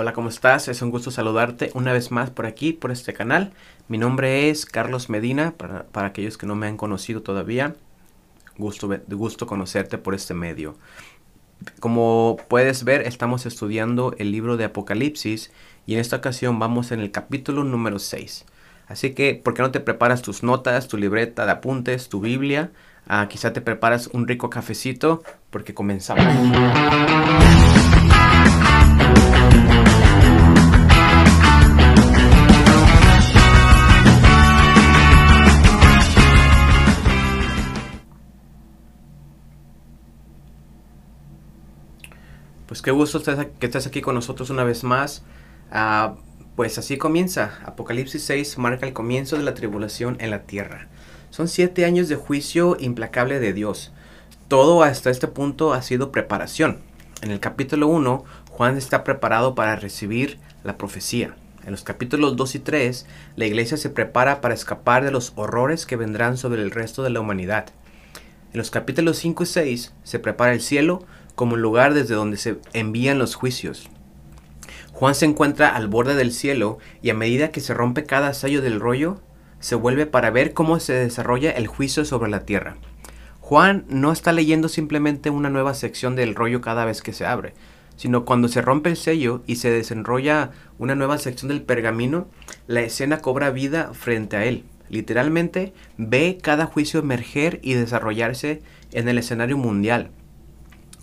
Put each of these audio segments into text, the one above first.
Hola, ¿cómo estás? Es un gusto saludarte una vez más por aquí, por este canal. Mi nombre es Carlos Medina, para, aquellos que no me han conocido todavía. Gusto, gusto conocerte por este medio. Como puedes ver, estamos estudiando el libro de Apocalipsis y en esta ocasión vamos en el capítulo número 6. Así que, ¿por qué no te preparas tus notas, tu libreta de apuntes, tu Biblia? Ah, quizá te preparas un rico cafecito porque comenzamos. Pues qué gusto que estés aquí con nosotros una vez más. Ah, pues así comienza. Apocalipsis 6 marca el comienzo de la tribulación en la tierra. Son siete años de juicio implacable de Dios. Todo hasta este punto ha sido preparación. En el capítulo 1, Juan está preparado para recibir la profecía. En los capítulos 2 y 3, la iglesia se prepara para escapar de los horrores que vendrán sobre el resto de la humanidad. En los capítulos 5 y 6 se prepara el cielo como el lugar desde donde se envían los juicios. Juan se encuentra al borde del cielo y a medida que se rompe cada sello del rollo, se vuelve para ver cómo se desarrolla el juicio sobre la tierra. Juan no está leyendo simplemente una nueva sección del rollo cada vez que se abre, sino cuando se rompe el sello y se desenrolla una nueva sección del pergamino, la escena cobra vida frente a él. Literalmente ve cada juicio emerger y desarrollarse en el escenario mundial.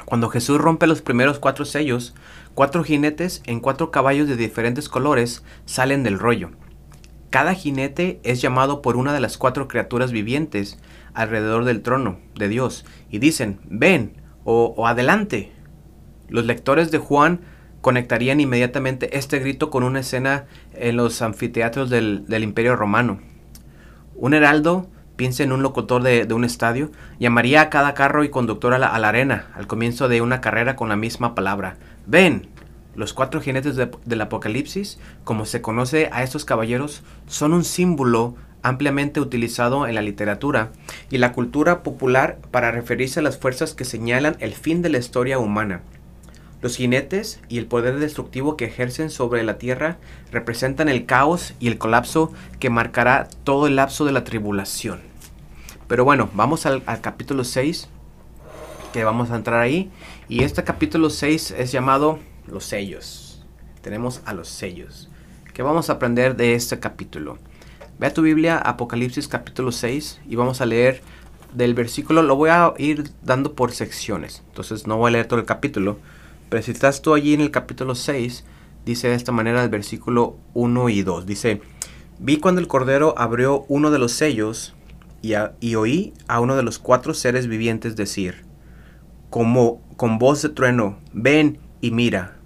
Cuando Jesús rompe los primeros cuatro sellos, cuatro jinetes en cuatro caballos de diferentes colores salen del rollo. Cada jinete es llamado por una de las cuatro criaturas vivientes alrededor del trono de Dios y dicen, ven o, adelante. Los lectores de Juan conectarían inmediatamente este grito con una escena en los anfiteatros del, Imperio Romano. Un heraldo piensa en un locutor de, un estadio, llamaría a cada carro y conductor a la, arena al comienzo de una carrera con la misma palabra. Ven. Los cuatro jinetes del Apocalipsis, como se conoce a estos caballeros, son un símbolo ampliamente utilizado en la literatura y la cultura popular para referirse a las fuerzas que señalan el fin de la historia humana. Los jinetes y el poder destructivo que ejercen sobre la tierra representan el caos y el colapso que marcará todo el lapso de la tribulación. Pero bueno, vamos al, capítulo 6, que vamos a entrar ahí. Y este capítulo 6 es llamado Los sellos. Tenemos a los sellos. ¿Qué vamos a aprender de este capítulo? Ve a tu Biblia, Apocalipsis capítulo 6, y vamos a leer del versículo, lo voy a ir dando por secciones. Entonces no voy a leer todo el capítulo, pero tú allí en el capítulo 6, dice de esta manera el versículo 1 y 2. Dice, vi cuando el Cordero abrió uno de los sellos y, y oí a uno de los cuatro seres vivientes decir, como con voz de trueno, ven y mira.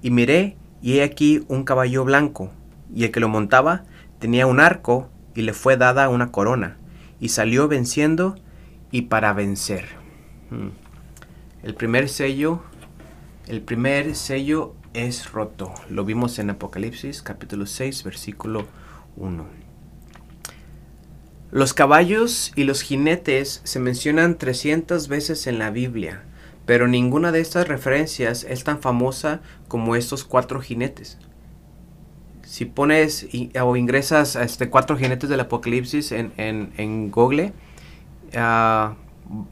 Y miré y he aquí un caballo blanco, y el que lo montaba tenía un arco y le fue dada una corona, y salió venciendo y para vencer. Hmm. El primer sello el primer sello es roto. Lo vimos en Apocalipsis capítulo 6 versículo 1. Los caballos y los jinetes se mencionan 300 veces en la Biblia, pero ninguna de estas referencias es tan famosa como estos cuatro jinetes. Si pones o ingresas a este cuatro jinetes del Apocalipsis en, en, Google, ah,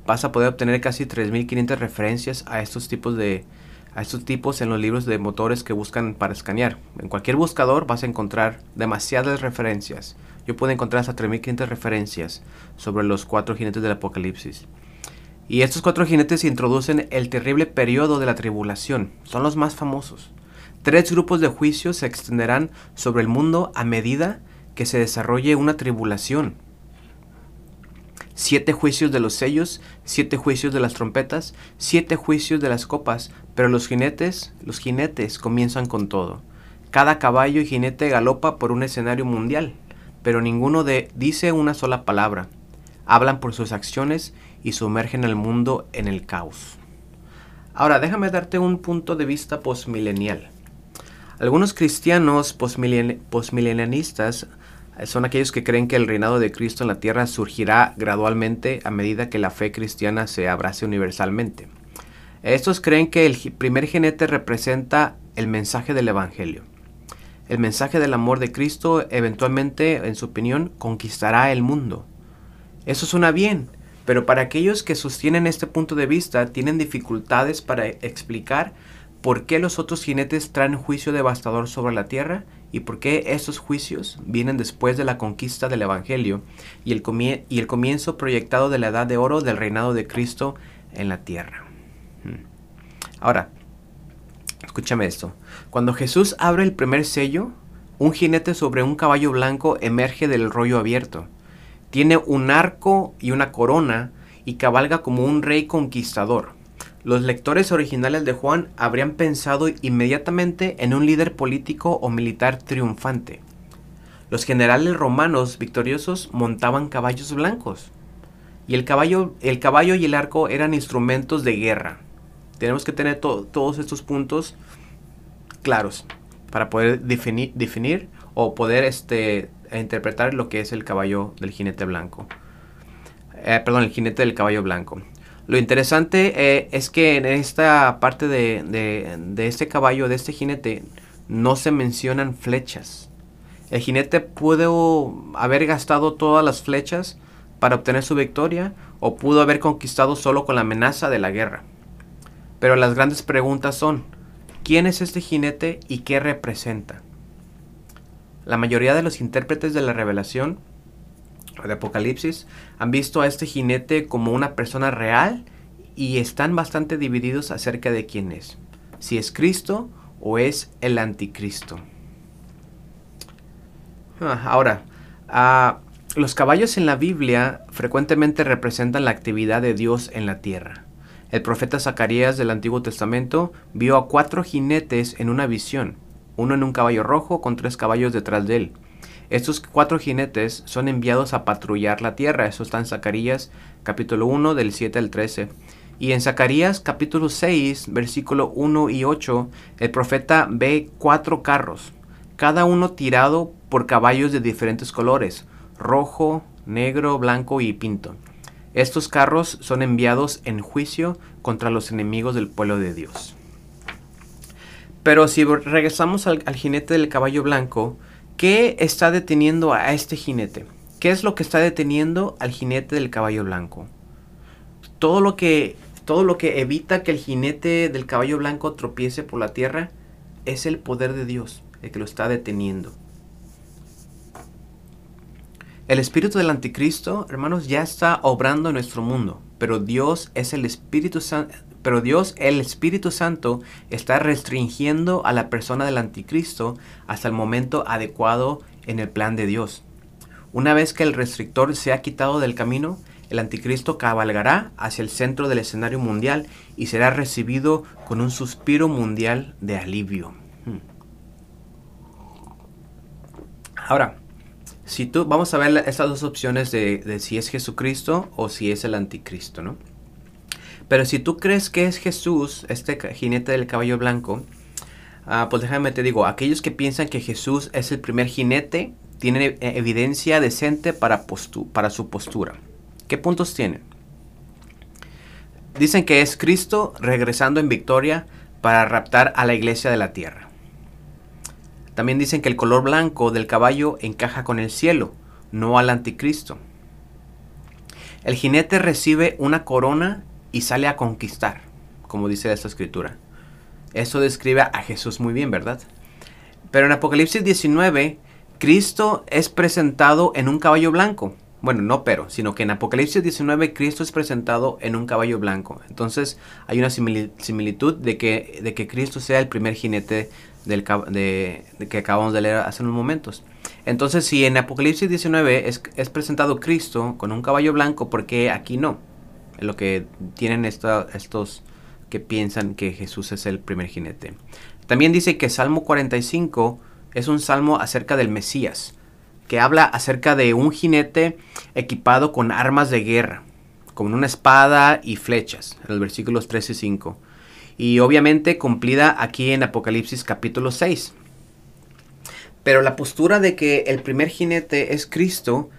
vas a poder obtener casi 3.500 referencias a estos tipos de, a estos tipos en los libros de motores que buscan para escanear. En cualquier buscador vas a encontrar demasiadas referencias. Yo puedo encontrar hasta 3500 referencias sobre los cuatro jinetes del Apocalipsis. Y estos cuatro jinetes introducen el terrible periodo de la tribulación. Son los más famosos. Tres grupos de juicios se extenderán sobre el mundo a medida que se desarrolle una tribulación siete juicios de los sellos, siete juicios de las trompetas, siete juicios de las copas, pero los jinetes, los jinetes comienzan con todo. Cada caballo y jinete galopa por un escenario mundial, pero ninguno de dice una sola palabra. Hablan por sus acciones y sumergen al mundo en el caos. Ahora, déjame darte un punto de vista postmilenial. Algunos cristianos postmilenianistas son aquellos que creen que el reinado de Cristo en la tierra surgirá gradualmente a medida que la fe cristiana se abrace universalmente. Estos creen que el primer jinete representa el mensaje del Evangelio. El mensaje del amor de Cristo eventualmente, en su opinión, conquistará el mundo. Eso suena bien, pero para aquellos que sostienen este punto de vista tienen dificultades para explicar por qué los otros jinetes traen juicio devastador sobre la tierra y por qué esos juicios vienen después de la conquista del Evangelio y el, y el comienzo proyectado de la edad de oro del reinado de Cristo en la tierra. Hmm. Ahora, escúchame esto. Cuando Jesús abre el primer sello, un jinete sobre un caballo blanco emerge del rollo abierto. Tiene un arco y una corona y cabalga como un rey conquistador. Los lectores originales de Juan habrían pensado inmediatamente en un líder político o militar triunfante. Los generales romanos victoriosos montaban caballos blancos. Y el caballo, el caballo y el arco eran instrumentos de guerra. Tenemos que tener todos estos puntos claros para poder definir, o poder este, interpretar lo que es el caballo del jinete blanco. Eh, perdón, el jinete del caballo blanco. Lo interesante eh, es que en esta parte de, de, este caballo, de este jinete, no se mencionan flechas. El jinete pudo haber gastado todas las flechas para obtener su victoria o pudo haber conquistado solo con la amenaza de la guerra. Pero las grandes preguntas son, ¿quién es este jinete y qué representa? La mayoría de los intérpretes de la revelación de Apocalipsis han visto a este jinete como una persona real y están bastante divididos acerca de quién es, si es Cristo o es el anticristo. Ah, ahora, ah, los caballos en la Biblia frecuentemente representan la actividad de Dios en la tierra. El profeta Zacarías del Antiguo Testamento vio a cuatro jinetes en una visión, uno en un caballo rojo con tres caballos detrás de él. Estos cuatro jinetes son enviados a patrullar la tierra. Eso está en Zacarías capítulo 1 del 7 al 13. Y en Zacarías capítulo 6 versículo 1 y 8 el profeta ve cuatro carros, cada uno tirado por caballos de diferentes colores, rojo, negro, blanco y pinto. Estos carros son enviados en juicio contra los enemigos del pueblo de Dios. Pero si regresamos al, al jinete del caballo blanco, ¿Qué está deteniendo a este jinete? ¿Qué es lo que está deteniendo al jinete del caballo blanco? Todo lo que, todo lo que evita que el jinete del caballo blanco tropiece por la tierra es el poder de Dios, el que lo está deteniendo. El espíritu del anticristo, hermanos, ya está obrando en nuestro mundo, pero Dios es el Espíritu Santo, pero Dios, el Espíritu Santo, está restringiendo a la persona del anticristo hasta el momento adecuado en el plan de Dios. Una vez que el restrictor se ha quitado del camino, el anticristo cabalgará hacia el centro del escenario mundial y será recibido con un suspiro mundial de alivio. Hmm. Ahora, si tú, vamos a ver estas dos opciones de, de si es Jesucristo o si es el anticristo, ¿no? Pero si tú crees que es Jesús, este jinete del caballo blanco, ah, pues déjame te digo, aquellos que piensan que Jesús es el primer jinete, tienen e-, evidencia decente para, para su postura. ¿Qué puntos tienen? Dicen que es Cristo regresando en victoria para raptar a la iglesia de la tierra. También dicen que el color blanco del caballo encaja con el cielo, no al anticristo. El jinete recibe una corona y sale a conquistar, como dice esta escritura. Eso describe a Jesús muy bien, ¿verdad? Pero en Apocalipsis 19, Cristo es presentado en un caballo blanco. Bueno, no pero, sino que en Apocalipsis 19 Cristo es presentado en un caballo blanco. Entonces hay una similitud de que, de que Cristo sea el primer jinete del, de, que acabamos de leer hace unos momentos. Entonces si en Apocalipsis 19 es, es presentado Cristo con un caballo blanco, ¿por qué aquí no? Lo que tienen estos que piensan que Jesús es el primer jinete. También dice que Salmo 45 es un salmo acerca del Mesías, que habla acerca de un jinete equipado con armas de guerra, con una espada y flechas, en los versículos 3 y 5. Y obviamente cumplida aquí en Apocalipsis capítulo 6. Pero la postura de que el primer jinete es Cristo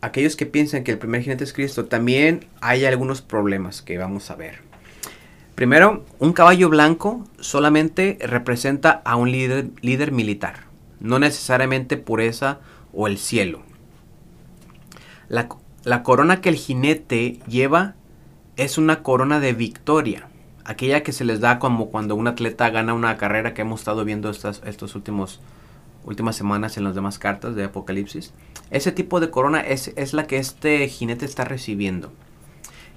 aquellos que piensan que el primer jinete es Cristo, también hay algunos problemas que vamos a ver. Primero, un caballo blanco solamente representa a un líder, militar, no necesariamente pureza o el cielo. La, corona que el jinete lleva es una corona de victoria, aquella que se les da como cuando un atleta gana una carrera que hemos estado viendo estos últimos últimas semanas en las demás cartas de Apocalipsis. Ese tipo de corona es, es la que este jinete está recibiendo.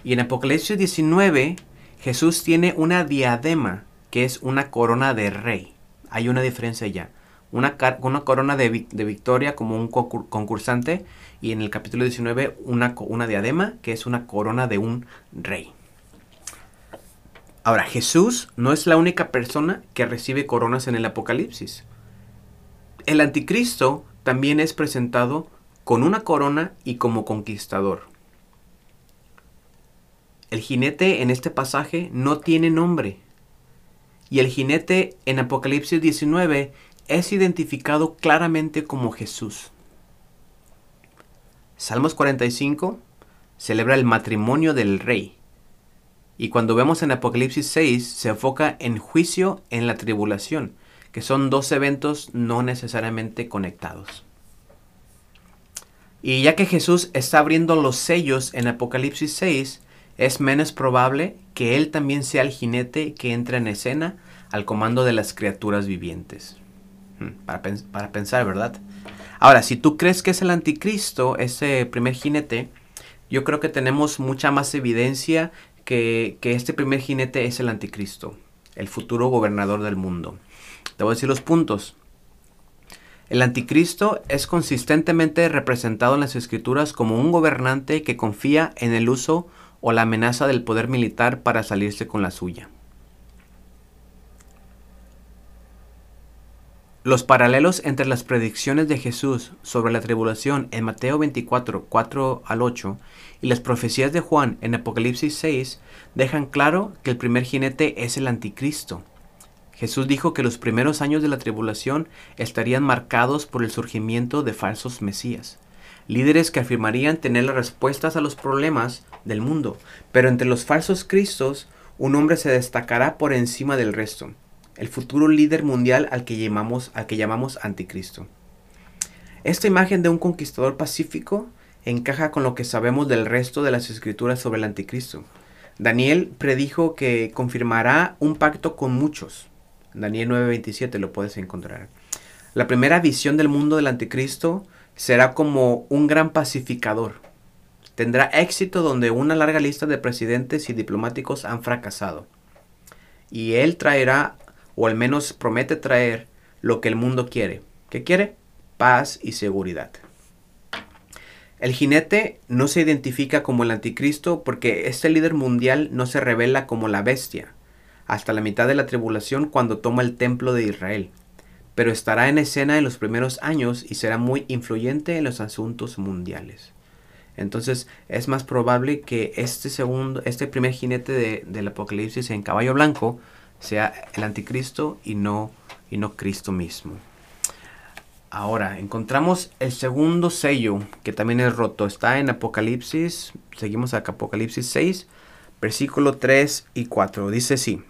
Y en Apocalipsis 19, Jesús tiene una diadema que es una corona de rey. Hay una diferencia ya. Una, una corona de, de, victoria como un concursante y en el capítulo 19 una, una diadema que es una corona de un rey. Ahora, Jesús no es la única persona que recibe coronas en el Apocalipsis. El anticristo también es presentado con una corona y como conquistador. El jinete en este pasaje no tiene nombre. Y el jinete en Apocalipsis 19 es identificado claramente como Jesús. Salmos 45 celebra el matrimonio del rey. Y cuando vemos en Apocalipsis 6 se enfoca en juicio en la tribulación, que son dos eventos no necesariamente conectados. Y ya que Jesús está abriendo los sellos en Apocalipsis 6, es menos probable que Él también sea el jinete que entra en escena al comando de las criaturas vivientes. Hmm, para, para pensar, ¿verdad? Ahora, si tú crees que es el anticristo, ese primer jinete, yo creo que tenemos mucha más evidencia que, que este primer jinete es el anticristo, el futuro gobernador del mundo. Te voy a decir los puntos. El anticristo es consistentemente representado en las escrituras como un gobernante que confía en el uso o la amenaza del poder militar para salirse con la suya. Los paralelos entre las predicciones de Jesús sobre la tribulación en Mateo 24, 4 al 8 y las profecías de Juan en Apocalipsis 6 dejan claro que el primer jinete es el anticristo. Jesús dijo que los primeros años de la tribulación estarían marcados por el surgimiento de falsos mesías líderes que afirmarían tener las respuestas a los problemas del mundo, pero entre los falsos cristos un hombre se destacará por encima del resto, el futuro líder mundial al que llamamos, anticristo. Esta imagen de un conquistador pacífico encaja con lo que sabemos del resto de las escrituras sobre el anticristo. Daniel predijo que confirmará un pacto con muchos. Daniel 9:27 lo puedes encontrar. La primera visión del mundo del anticristo será como un gran pacificador. Tendrá éxito donde una larga lista de presidentes y diplomáticos han fracasado. Y él traerá, o al menos promete traer, lo que el mundo quiere. ¿Qué quiere? Paz y seguridad. El jinete no se identifica como el anticristo porque este líder mundial no se revela como la bestia hasta la mitad de la tribulación cuando toma el templo de Israel pero estará en escena en los primeros años y será muy influyente en los asuntos mundiales. Entonces es más probable que este segundo, este primer jinete de, del Apocalipsis en caballo blanco sea el anticristo y no, y no Cristo mismo. Ahora, encontramos el segundo sello que también es roto. Está en Apocalipsis, seguimos a Apocalipsis 6, versículo 3 y 4. Dice así.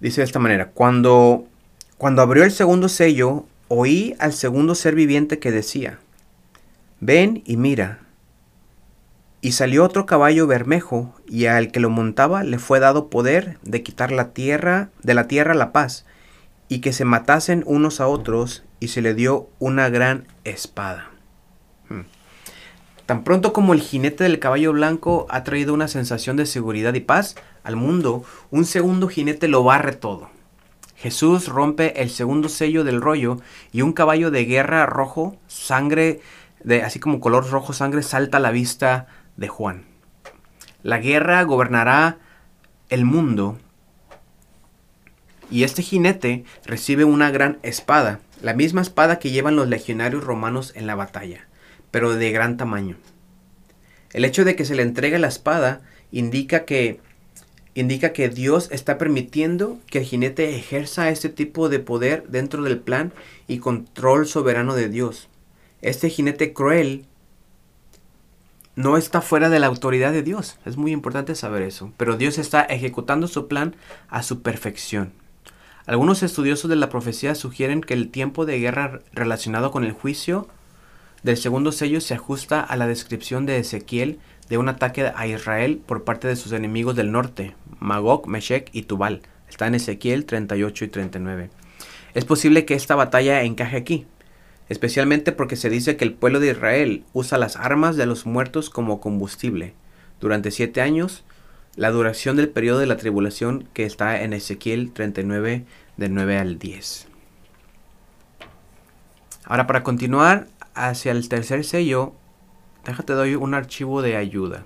Dice de esta manera, cuando, cuando abrió el segundo sello, oí al segundo ser viviente que decía, ven y mira. Y salió otro caballo bermejo, y al que lo montaba le fue dado poder de quitar la tierra, de la tierra la paz, y que se matasen unos a otros, y se le dio una gran espada. Hmm. Tan pronto como el jinete del caballo blanco ha traído una sensación de seguridad y paz al mundo, un segundo jinete lo barre todo. Jesús rompe el segundo sello del rollo y un caballo de guerra rojo, sangre, de, así como color rojo sangre, salta a la vista de Juan. La guerra gobernará el mundo y este jinete recibe una gran espada, la misma espada que llevan los legionarios romanos en la batalla pero de gran tamaño. El hecho de que se le entregue la espada indica que indica que Dios está permitiendo que el jinete ejerza este tipo de poder dentro del plan y control soberano de Dios. Este jinete cruel no está fuera de la autoridad de Dios. Es muy importante saber eso. Pero Dios está ejecutando su plan a su perfección. Algunos estudiosos de la profecía sugieren que el tiempo de guerra relacionado con el juicio del segundo sello se ajusta a la descripción de Ezequiel de un ataque a Israel por parte de sus enemigos del norte, Magog, Meshech y Tubal. Está en Ezequiel 38 y 39. Es posible que esta batalla encaje aquí, especialmente porque se dice que el pueblo de Israel usa las armas de los muertos como combustible. Durante siete años, la duración del periodo de la tribulación que está en Ezequiel 39 del 9 al 10. Ahora para continuar hacia el tercer sello, déjate doy un archivo de ayuda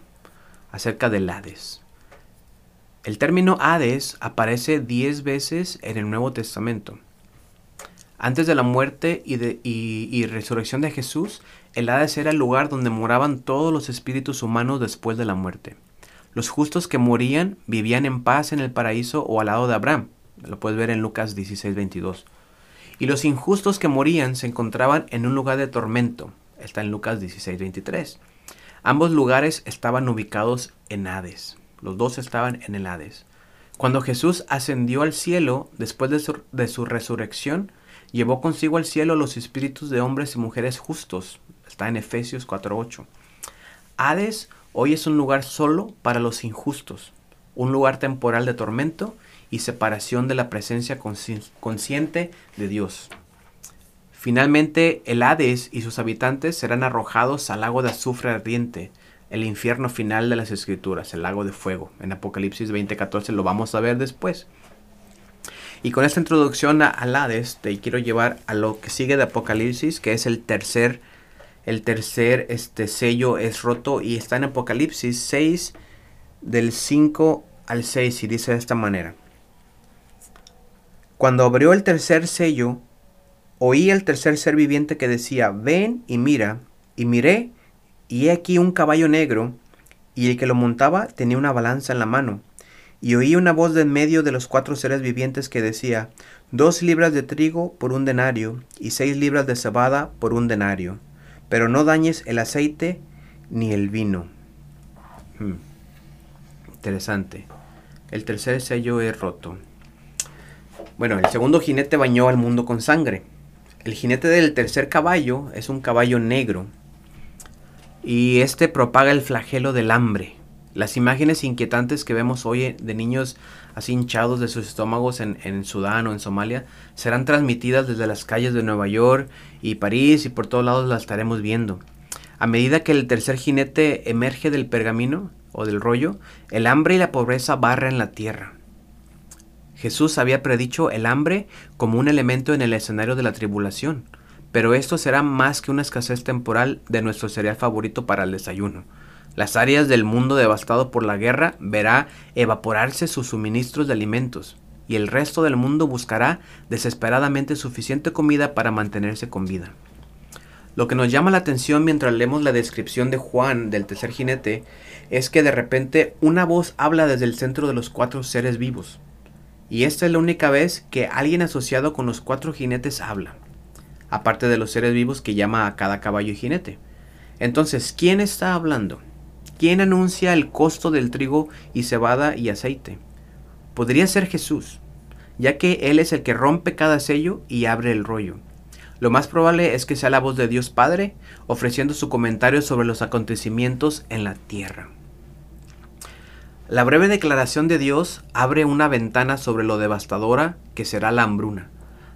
acerca del Hades. El término Hades aparece 10 veces en el Nuevo Testamento. Antes de la muerte y, de, y, resurrección de Jesús, el Hades era el lugar donde moraban todos los espíritus humanos después de la muerte. Los justos que morían vivían en paz en el paraíso o al lado de Abraham. Lo puedes ver en Lucas 16, 22. Y los injustos que morían se encontraban en un lugar de tormento. Está en Lucas 16, 23. Ambos lugares estaban ubicados en Hades. Los dos estaban en el Hades. Cuando Jesús ascendió al cielo después de su, de su resurrección, llevó consigo al cielo los espíritus de hombres y mujeres justos. Está en Efesios 4.8. Hades hoy es un lugar solo para los injustos, un lugar temporal de tormento y separación de la presencia consciente de Dios. Finalmente, el Hades y sus habitantes serán arrojados al lago de azufre ardiente, el infierno final de las escrituras, el lago de fuego. En Apocalipsis 20:14 lo vamos a ver después. Y con esta introducción a, Hades, te quiero llevar a lo que sigue de Apocalipsis, que es el tercer, el tercer este, sello es roto y está en Apocalipsis 6 del 5 al 6 y dice de esta manera. Cuando abrió el tercer sello, oí el tercer ser viviente que decía, ven y mira, y miré, y he aquí un caballo negro, y el que lo montaba tenía una balanza en la mano y oí una voz de en medio de los cuatro seres vivientes que decía, dos libras de trigo por un denario, y seis libras de cebada por un denario, pero no dañes el aceite ni el vino. Hmm. Interesante. El tercer sello es roto. Bueno, el segundo jinete bañó al mundo con sangre. El jinete del tercer caballo es un caballo negro. Y este propaga el flagelo del hambre. Las imágenes inquietantes que vemos hoy de niños así hinchados de sus estómagos en, Sudán o en Somalia serán transmitidas desde las calles de Nueva York y París y por todos lados las estaremos viendo. A medida que el tercer jinete emerge del pergamino o del rollo, el hambre y la pobreza barren la tierra. Jesús había predicho el hambre como un elemento en el escenario de la tribulación, pero esto será más que una escasez temporal de nuestro cereal favorito para el desayuno. Las áreas del mundo devastado por la guerra verá evaporarse sus suministros de alimentos, y el resto del mundo buscará desesperadamente suficiente comida para mantenerse con vida. Lo que nos llama la atención mientras leemos la descripción de Juan del tercer jinete es que de repente una voz habla desde el centro de los cuatro seres vivos. Y esta es la única vez que alguien asociado con los cuatro jinetes habla, aparte de los seres vivos que llama a cada caballo y jinete. Entonces, ¿quién está hablando? ¿Quién anuncia el costo del trigo y cebada y aceite? Podría ser Jesús, ya que Él es el que rompe cada sello y abre el rollo. Lo más probable es que sea la voz de Dios Padre ofreciendo su comentario sobre los acontecimientos en la tierra. La breve declaración de Dios abre una ventana sobre lo devastadora que será la hambruna.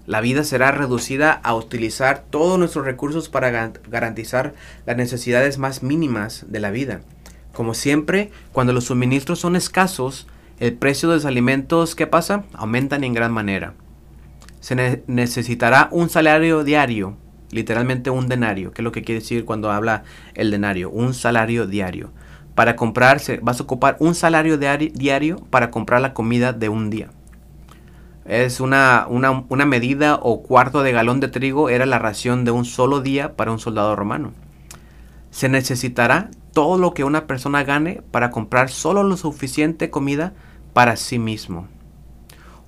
La vida será reducida a utilizar todos nuestros recursos para garantizar las necesidades más mínimas de la vida. Como siempre, cuando los suministros son escasos, el precio de los alimentos, ¿qué pasa? Aumentan en gran manera. Se necesitará un salario diario, literalmente un denario, que es lo que quiere decir cuando habla el denario, un salario diario. Para comprarse, vas a ocupar un salario diario para comprar la comida de un día. Es una, una, medida o cuarto de galón de trigo era la ración de un solo día para un soldado romano. Se necesitará todo lo que una persona gane para comprar solo lo suficiente comida para sí mismo.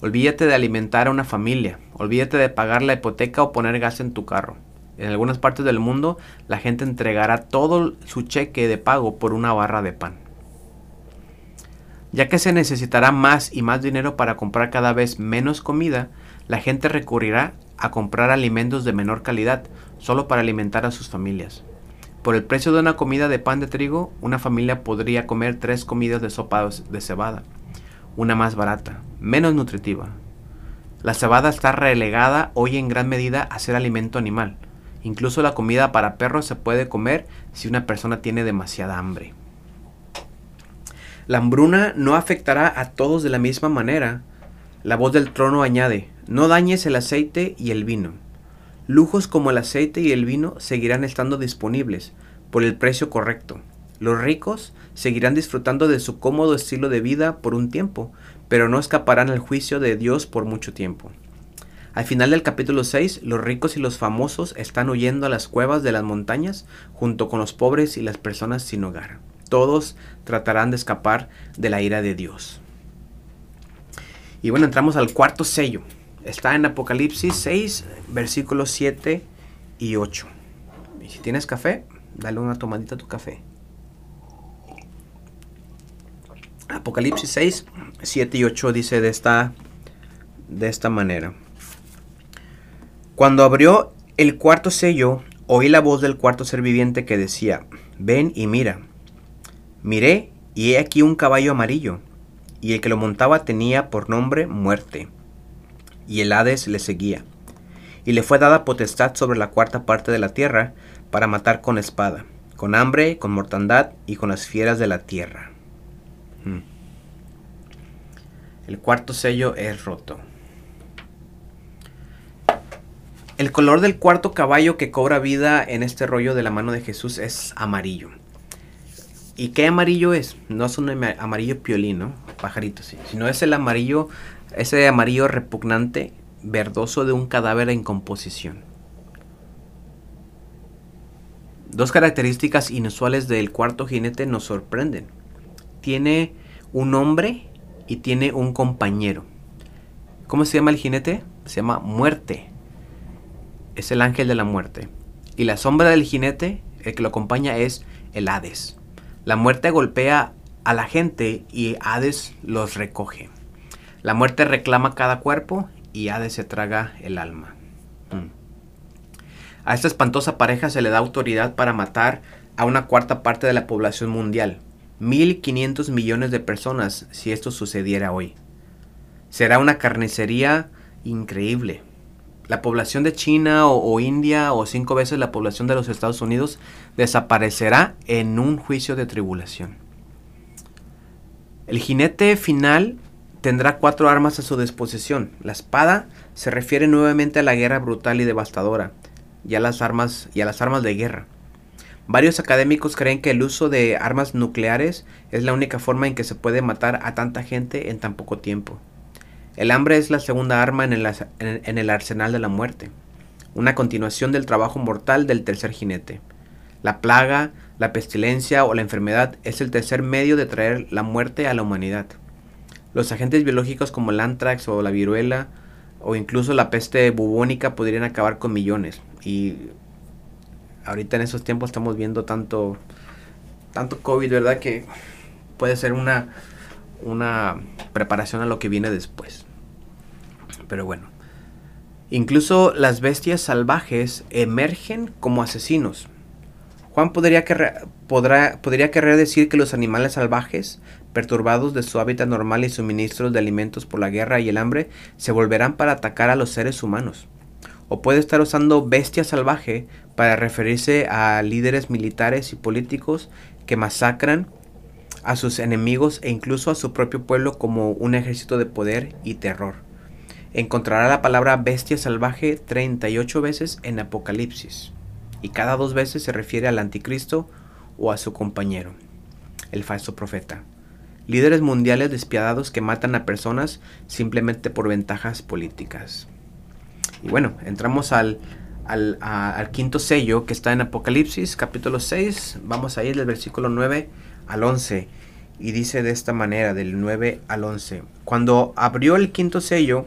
Olvídate de alimentar a una familia, olvídate de pagar la hipoteca o poner gas en tu carro. En algunas partes del mundo la gente entregará todo su cheque de pago por una barra de pan. Ya que se necesitará más y más dinero para comprar cada vez menos comida, la gente recurrirá a comprar alimentos de menor calidad solo para alimentar a sus familias. Por el precio de una comida de pan de trigo, una familia podría comer tres comidas de sopa de cebada, una más barata, menos nutritiva. La cebada está relegada hoy en gran medida a ser alimento animal. Incluso la comida para perros se puede comer si una persona tiene demasiada hambre. La hambruna no afectará a todos de la misma manera. La voz del trono añade, no dañes el aceite y el vino. Lujos como el aceite y el vino seguirán estando disponibles por el precio correcto. Los ricos seguirán disfrutando de su cómodo estilo de vida por un tiempo, pero no escaparán al juicio de Dios por mucho tiempo. Al final del capítulo 6, los ricos y los famosos están huyendo a las cuevas de las montañas junto con los pobres y las personas sin hogar. Todos tratarán de escapar de la ira de Dios. Y bueno, entramos al cuarto sello. Está en Apocalipsis 6, versículos 7 y 8. Y si tienes café, dale una tomadita a tu café. Apocalipsis 6, 7 y 8 dice de esta, de esta manera. Cuando abrió el cuarto sello, oí la voz del cuarto ser viviente que decía, ven y mira. Miré y he aquí un caballo amarillo, y el que lo montaba tenía por nombre muerte, y el Hades le seguía. Y le fue dada potestad sobre la cuarta parte de la tierra para matar con espada, con hambre, con mortandad y con las fieras de la tierra. Hmm. El cuarto sello es roto. El color del cuarto caballo que cobra vida en este rollo de la mano de Jesús es amarillo. ¿Y qué amarillo es? No es un amarillo piolino, pajarito, sí, sino es el amarillo, ese amarillo repugnante, verdoso de un cadáver en composición. Dos características inusuales del cuarto jinete nos sorprenden. Tiene un hombre y tiene un compañero. ¿Cómo se llama el jinete? Se llama muerte. Es el ángel de la muerte. Y la sombra del jinete, el que lo acompaña, es el Hades. La muerte golpea a la gente y Hades los recoge. La muerte reclama cada cuerpo y Hades se traga el alma. Mm. A esta espantosa pareja se le da autoridad para matar a una cuarta parte de la población mundial, 1.500 millones de personas si esto sucediera hoy. Será una carnicería increíble. La población de China o, India o cinco veces la población de los Estados Unidos desaparecerá en un juicio de tribulación. El jinete final tendrá cuatro armas a su disposición. La espada se refiere nuevamente a la guerra brutal y devastadora y a las armas, y a las armas de guerra. Varios académicos creen que el uso de armas nucleares es la única forma en que se puede matar a tanta gente en tan poco tiempo. El hambre es la segunda arma en el, en el arsenal de la muerte, una continuación del trabajo mortal del tercer jinete. La plaga, la pestilencia o la enfermedad es el tercer medio de traer la muerte a la humanidad. Los agentes biológicos como el anthrax o la viruela o incluso la peste bubónica podrían acabar con millones. Y ahorita en esos tiempos estamos viendo tanto, tanto COVID, ¿verdad? Que puede ser una, una preparación a lo que viene después. Pero bueno. Incluso las bestias salvajes emergen como asesinos. Juan podría, podrá, podría querer decir que los animales salvajes, perturbados de su hábitat normal y suministros de alimentos por la guerra y el hambre, se volverán para atacar a los seres humanos o puede estar usando bestia salvaje para referirse a líderes militares y políticos que masacran a sus enemigos e incluso a su propio pueblo como un ejército de poder y terror. Encontrará la palabra bestia salvaje 38 veces en Apocalipsis y cada dos veces se refiere al anticristo o a su compañero, el falso profeta. Líderes mundiales despiadados que matan a personas simplemente por ventajas políticas. Y bueno, entramos al, al, quinto sello que está en Apocalipsis capítulo 6. Vamos a ir del versículo 9 al 11. Y dice de esta manera, del 9 al 11. Cuando abrió el quinto sello,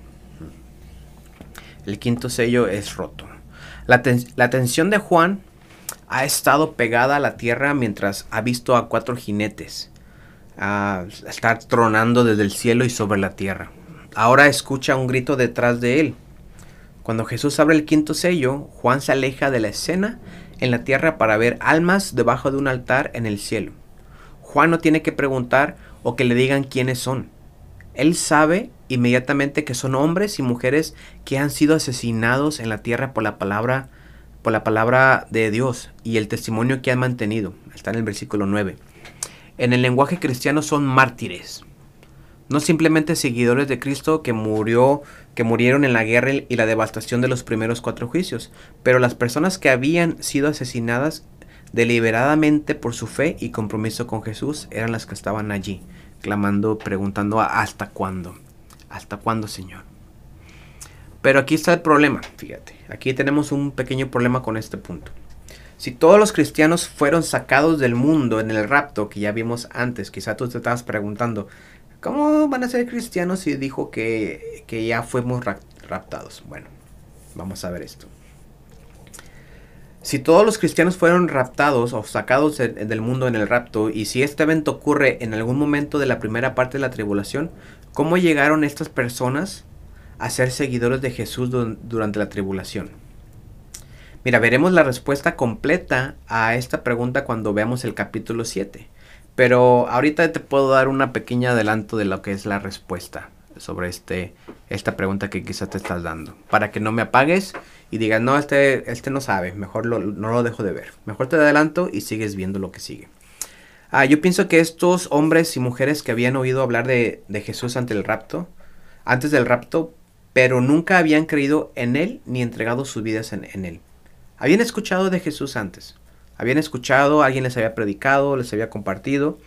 El quinto sello es roto. La, atención de Juan ha estado pegada a la tierra mientras ha visto a cuatro jinetes a estar tronando desde el cielo y sobre la tierra. Ahora escucha un grito detrás de él. Cuando Jesús abre el quinto sello, Juan se aleja de la escena en la tierra para ver almas debajo de un altar en el cielo. Juan no tiene que preguntar o que le digan quiénes son. Él sabe inmediatamente que son hombres y mujeres que han sido asesinados en la tierra por la palabra por la palabra de Dios y el testimonio que han mantenido. Está en el versículo 9. En el lenguaje cristiano son mártires. No simplemente seguidores de Cristo que murió, que murieron en la guerra y la devastación de los primeros cuatro juicios, pero las personas que habían sido asesinadas deliberadamente por su fe y compromiso con Jesús eran las que estaban allí, clamando, preguntando hasta cuándo, hasta cuándo, Señor. Pero aquí está el problema, fíjate, aquí tenemos un pequeño problema con este punto. Si todos los cristianos fueron sacados del mundo en el rapto que ya vimos antes, quizá tú te estabas preguntando, ¿Cómo van a ser cristianos si dijo que, ya fuimos raptados? Bueno, vamos a ver esto. Si todos los cristianos fueron raptados o sacados del mundo en el rapto, y si este evento ocurre en algún momento de la primera parte de la tribulación, ¿cómo llegaron estas personas a ser seguidores de Jesús durante la tribulación? Mira, veremos la respuesta completa a esta pregunta cuando veamos el capítulo 7. Pero ahorita te puedo dar una pequeña adelanto de lo que es la respuesta sobre este, esta pregunta que quizás te estás dando. Para que no me apagues y digas, no, este, este no sabe, mejor no lo dejo de ver. Mejor te adelanto y sigues viendo lo que sigue. Ah, yo pienso que estos hombres y mujeres que habían oído hablar de, Jesús ante el rapto, antes del rapto, pero nunca habían creído en Él ni entregado sus vidas en Él. Habían escuchado de Jesús antes, habían escuchado, alguien les había predicado, les había compartido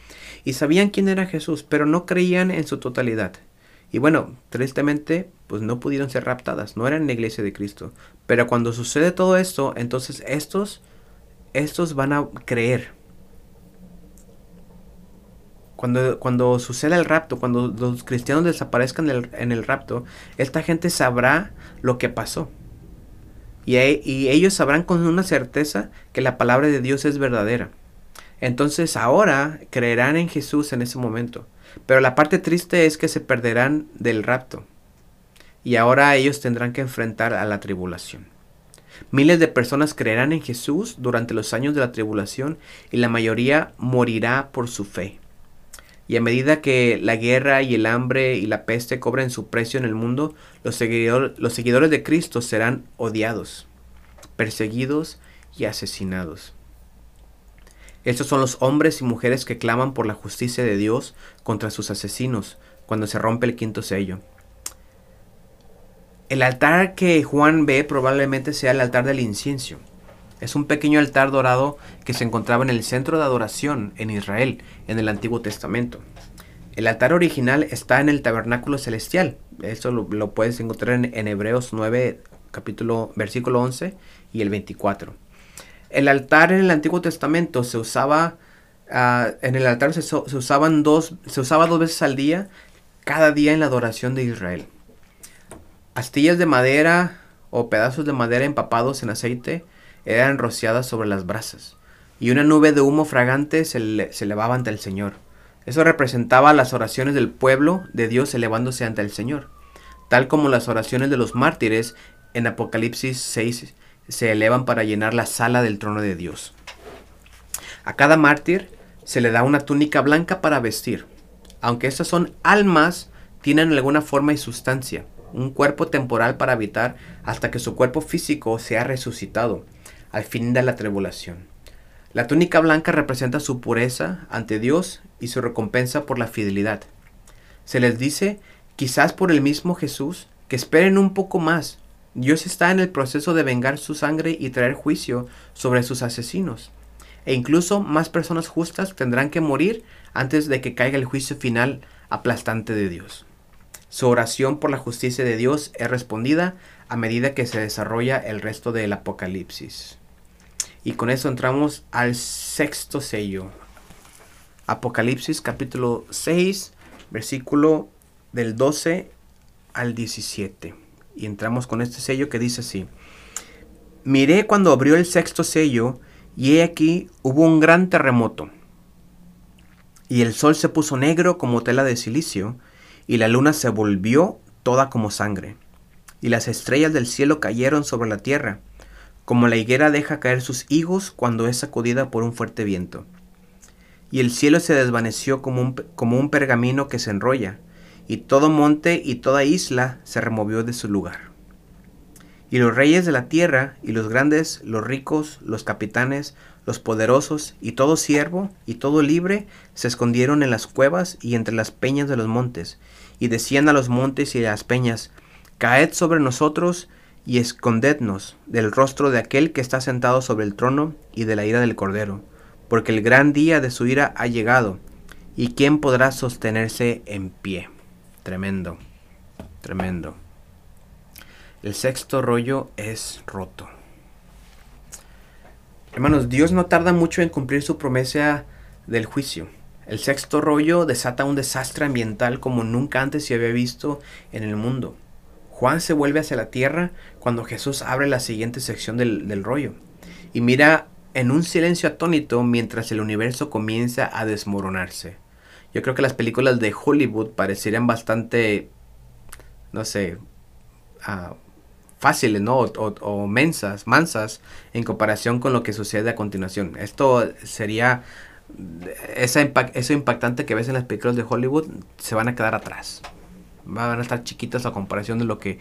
y sabían quién era Jesús, pero no creían en su totalidad. Y bueno, tristemente, pues no pudieron ser raptadas, no eran en la iglesia de Cristo. Pero cuando sucede todo esto, entonces estos, estos van a creer. Cuando, suceda el rapto, cuando los cristianos desaparezcan en el rapto, esta gente sabrá lo que pasó. Y, ellos sabrán con una certeza que la palabra de Dios es verdadera. Entonces ahora creerán en Jesús en ese momento. Pero la parte triste es que se perderán del rapto. Y ahora ellos tendrán que enfrentar a la tribulación. Miles de personas creerán en Jesús durante los años de la tribulación y la mayoría morirá por su fe. Y a medida que la guerra y el hambre y la peste cobren su precio en el mundo, los, los seguidores de Cristo serán odiados, perseguidos y asesinados. Estos son los hombres y mujeres que claman por la justicia de Dios contra sus asesinos cuando se rompe el quinto sello. El altar que Juan ve probablemente sea el altar del incienso. Es un pequeño altar dorado que se encontraba en el centro de adoración en Israel en el Antiguo Testamento. El altar original está en el tabernáculo celestial. Esto lo, puedes encontrar en, Hebreos 9, capítulo, versículo 11 y el 24. El altar en el Antiguo Testamento se usaba, ah, en el altar se, usaban dos, se usaba dos veces al día, cada día en la adoración de Israel. Astillas de madera o pedazos de madera empapados en aceite eran rociadas sobre las brasas, y una nube de humo fragante se, se elevaba ante el Señor. Eso representaba las oraciones del pueblo de Dios elevándose ante el Señor, tal como las oraciones de los mártires en Apocalipsis 6 se elevan para llenar la sala del trono de Dios. A cada mártir se le da una túnica blanca para vestir. Aunque estas son almas, tienen alguna forma y sustancia, un cuerpo temporal para habitar hasta que su cuerpo físico sea resucitado al fin de la tribulación. La túnica blanca representa su pureza ante Dios y su recompensa por la fidelidad. Se les dice, quizás por el mismo Jesús, que esperen un poco más, Dios está en el proceso de vengar su sangre y traer juicio sobre sus asesinos. E incluso más personas justas tendrán que morir antes de que caiga el juicio final aplastante de Dios. Su oración por la justicia de Dios es respondida a medida que se desarrolla el resto del Apocalipsis. Y con eso entramos al sexto sello. Apocalipsis capítulo 6, versículo del 12 al 17. Y entramos con este sello que dice así. Miré cuando abrió el sexto sello y he aquí hubo un gran terremoto. Y el sol se puso negro como tela de silicio y la luna se volvió toda como sangre. Y las estrellas del cielo cayeron sobre la tierra, como la higuera deja caer sus higos cuando es sacudida por un fuerte viento. Y el cielo se desvaneció como un, como un pergamino que se enrolla, y todo monte y toda isla se removió de su lugar. Y los reyes de la tierra, y los grandes, los ricos, los capitanes, los poderosos, y todo siervo, y todo libre, se escondieron en las cuevas y entre las peñas de los montes, y decían a los montes y a las peñas, Caed sobre nosotros y escondednos del rostro de aquel que está sentado sobre el trono y de la ira del Cordero, porque el gran día de su ira ha llegado, y quién podrá sostenerse en pie. Tremendo, tremendo. El sexto rollo es roto. Hermanos, Dios no tarda mucho en cumplir su promesa del juicio. El sexto rollo desata un desastre ambiental como nunca antes se había visto en el mundo. Juan se vuelve hacia la tierra cuando Jesús abre la siguiente sección del, del rollo y mira en un silencio atónito mientras el universo comienza a desmoronarse. Yo creo que las películas de Hollywood parecerían bastante, no sé, uh, fáciles, ¿no? O, o, mensas, mansas en comparación con lo que sucede a continuación. Esto sería, esa impact, eso impactante que ves en las películas de Hollywood se van a quedar atrás. Van a estar chiquitas a comparación de lo que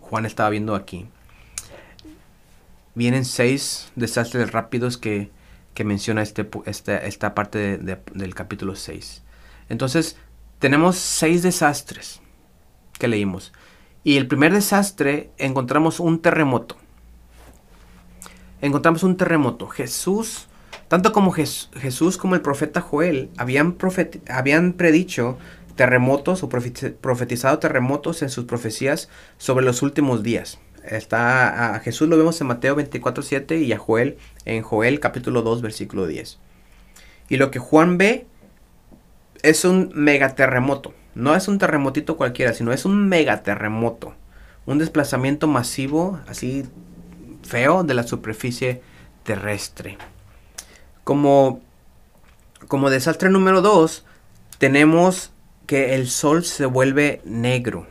Juan estaba viendo aquí. Vienen seis desastres rápidos que, que menciona este, esta, esta parte de, de, del capítulo 6. Entonces, tenemos seis desastres que leímos. Y el primer desastre encontramos un terremoto. Encontramos un terremoto. Jesús, tanto como Jesús como el profeta Joel, habían, habían predicho terremotos o profetizado terremotos en sus profecías sobre los últimos días. Está, a Jesús lo vemos en Mateo 24.7 y a Joel en Joel capítulo 2 versículo 10. Y lo que Juan ve es un megaterremoto. No es un terremotito cualquiera, sino es un megaterremoto. Un desplazamiento masivo, así feo, de la superficie terrestre. Como, como desastre número 2, tenemos que el sol se vuelve negro.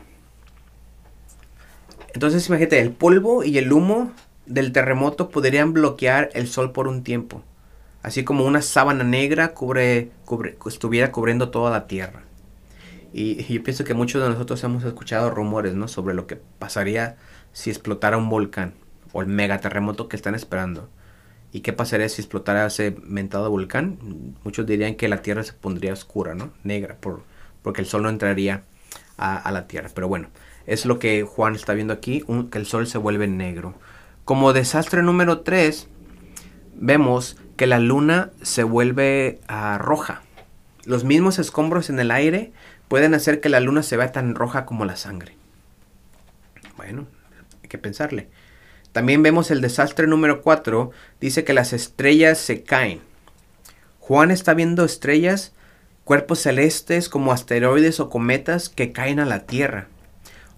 Entonces imagínate, el polvo y el humo del terremoto podrían bloquear el sol por un tiempo así como una sábana negra cubre, estuviera cubriendo toda la tierra. Y, yo pienso que muchos de nosotros hemos escuchado rumores ¿no? sobre lo que pasaría si explotara un volcán o el megaterremoto que están esperando. ¿Y qué pasaría si explotara ese mentado volcán? Muchos dirían que la tierra se pondría oscura, ¿no? Negra, por, porque el sol no entraría a, la tierra. Pero bueno, es lo que Juan está viendo aquí, que el sol se vuelve negro. Como desastre número 3, vemos que la luna se vuelve uh, roja. Los mismos escombros en el aire pueden hacer que la luna se vea tan roja como la sangre. Bueno, hay que pensarle. También vemos el desastre número 4. Dice que las estrellas se caen. Juan está viendo estrellas, cuerpos celestes como asteroides o cometas que caen a la Tierra.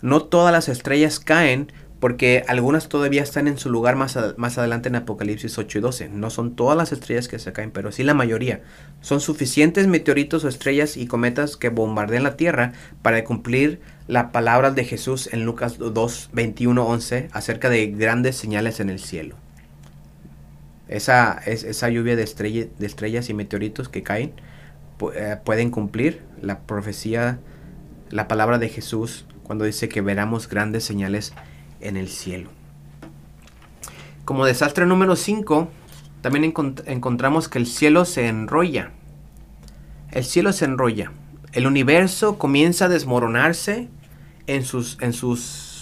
No todas las estrellas caen, porque algunas todavía están en su lugar más, más adelante en Apocalipsis 8 y 12. No son todas las estrellas que se caen, pero sí la mayoría. Son suficientes meteoritos o estrellas y cometas que bombardean la Tierra para cumplir la palabra de Jesús en Lucas 2, 21, 11 acerca de grandes señales en el cielo. Esa, es, esa lluvia de, de estrellas y meteoritos que caen pueden cumplir la profecía, la palabra de Jesús cuando dice que veramos grandes señales en el cielo. Como desastre número 5, también encontramos que el cielo se enrolla. El cielo se enrolla. El universo comienza a desmoronarse en sus, en sus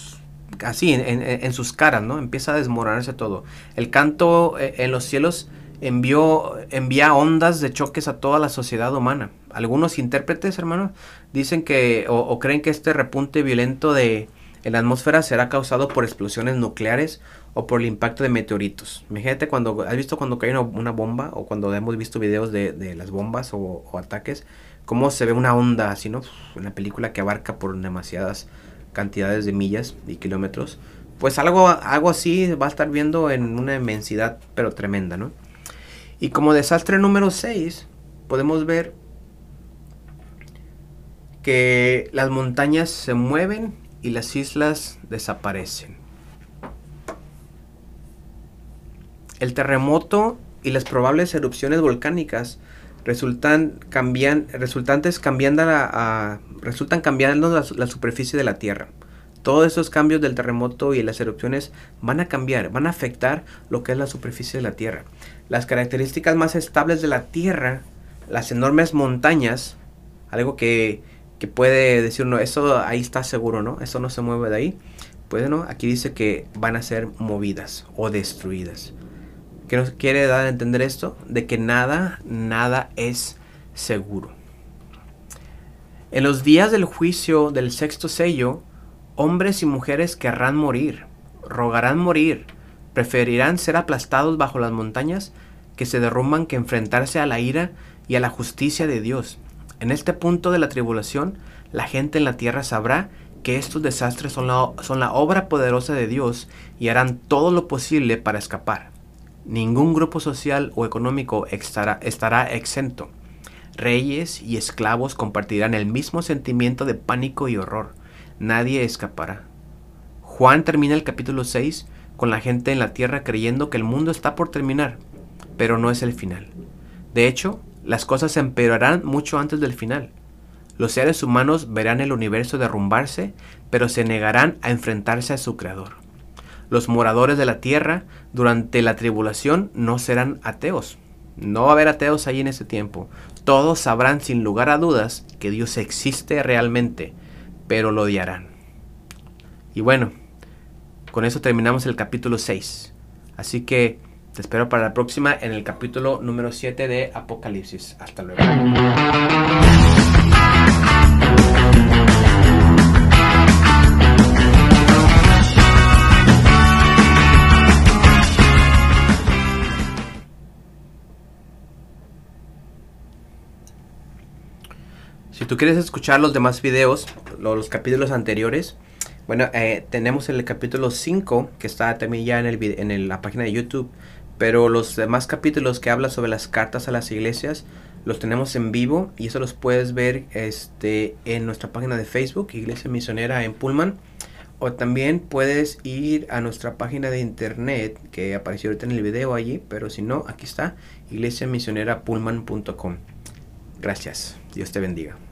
así en, sus caras, ¿no? Empieza a desmoronarse todo. El canto eh, en los cielos envió, envía ondas de choques a toda la sociedad humana. Algunos intérpretes, hermano, dicen que o, creen que este repunte violento de en la atmósfera será causado por explosiones nucleares o por el impacto de meteoritos. Imagínate cuando has visto cuando cae una, bomba o cuando hemos visto videos de, las bombas o, ataques, cómo se ve una onda así, ¿no? Una película que abarca por demasiadas cantidades de millas y kilómetros. Pues algo, algo así va a estar viendo en una inmensidad, pero tremenda, ¿no? Y como desastre número 6, podemos ver que las montañas se mueven y las islas desaparecen. El terremoto y las probables erupciones volcánicas resultan resultantes cambiando resultan cambiando la, superficie de la Tierra. Todos esos cambios del terremoto y las erupciones van a cambiar, van a afectar lo que es la superficie de la Tierra. Las características más estables de la Tierra, las enormes montañas, algo que, que puede decir, no, eso ahí está seguro, ¿no? Eso no se mueve de ahí. Pues no, aquí dice que van a ser movidas o destruidas. ¿Qué nos quiere dar a entender esto? De que nada, nada es seguro. En los días del juicio del sexto sello, hombres y mujeres querrán morir, rogarán morir, preferirán ser aplastados bajo las montañas que se derrumban que enfrentarse a la ira y a la justicia de Dios. En este punto de la tribulación, la gente en la tierra sabrá que estos desastres son la, obra poderosa de Dios y harán todo lo posible para escapar. Ningún grupo social o económico estará exento. Reyes y esclavos compartirán el mismo sentimiento de pánico y horror. Nadie escapará. Juan termina el capítulo 6 con la gente en la tierra creyendo que el mundo está por terminar, pero no es el final. De hecho, las cosas empeorarán mucho antes del final. Los seres humanos verán el universo derrumbarse, pero se negarán a enfrentarse a su creador. Los moradores de la tierra durante la tribulación no serán ateos. No va a haber ateos ahí en ese tiempo. Todos sabrán sin lugar a dudas que Dios existe realmente, pero lo odiarán. Y bueno, con eso terminamos el capítulo 6. Así que te espero para la próxima en el capítulo número 7 de Apocalipsis. Hasta luego. Si tú quieres escuchar los demás videos, los, capítulos anteriores, bueno, eh, tenemos el capítulo 5 que está también ya en, el, en la página de YouTube, pero los demás capítulos que habla sobre las cartas a las iglesias los tenemos en vivo y eso los puedes ver este, en nuestra página de Facebook, Iglesia Misionera en Pullman. O también puedes ir a nuestra página de internet que apareció ahorita en el video allí, pero si no, aquí está, iglesiamisionerapullman.com. Gracias. Dios te bendiga.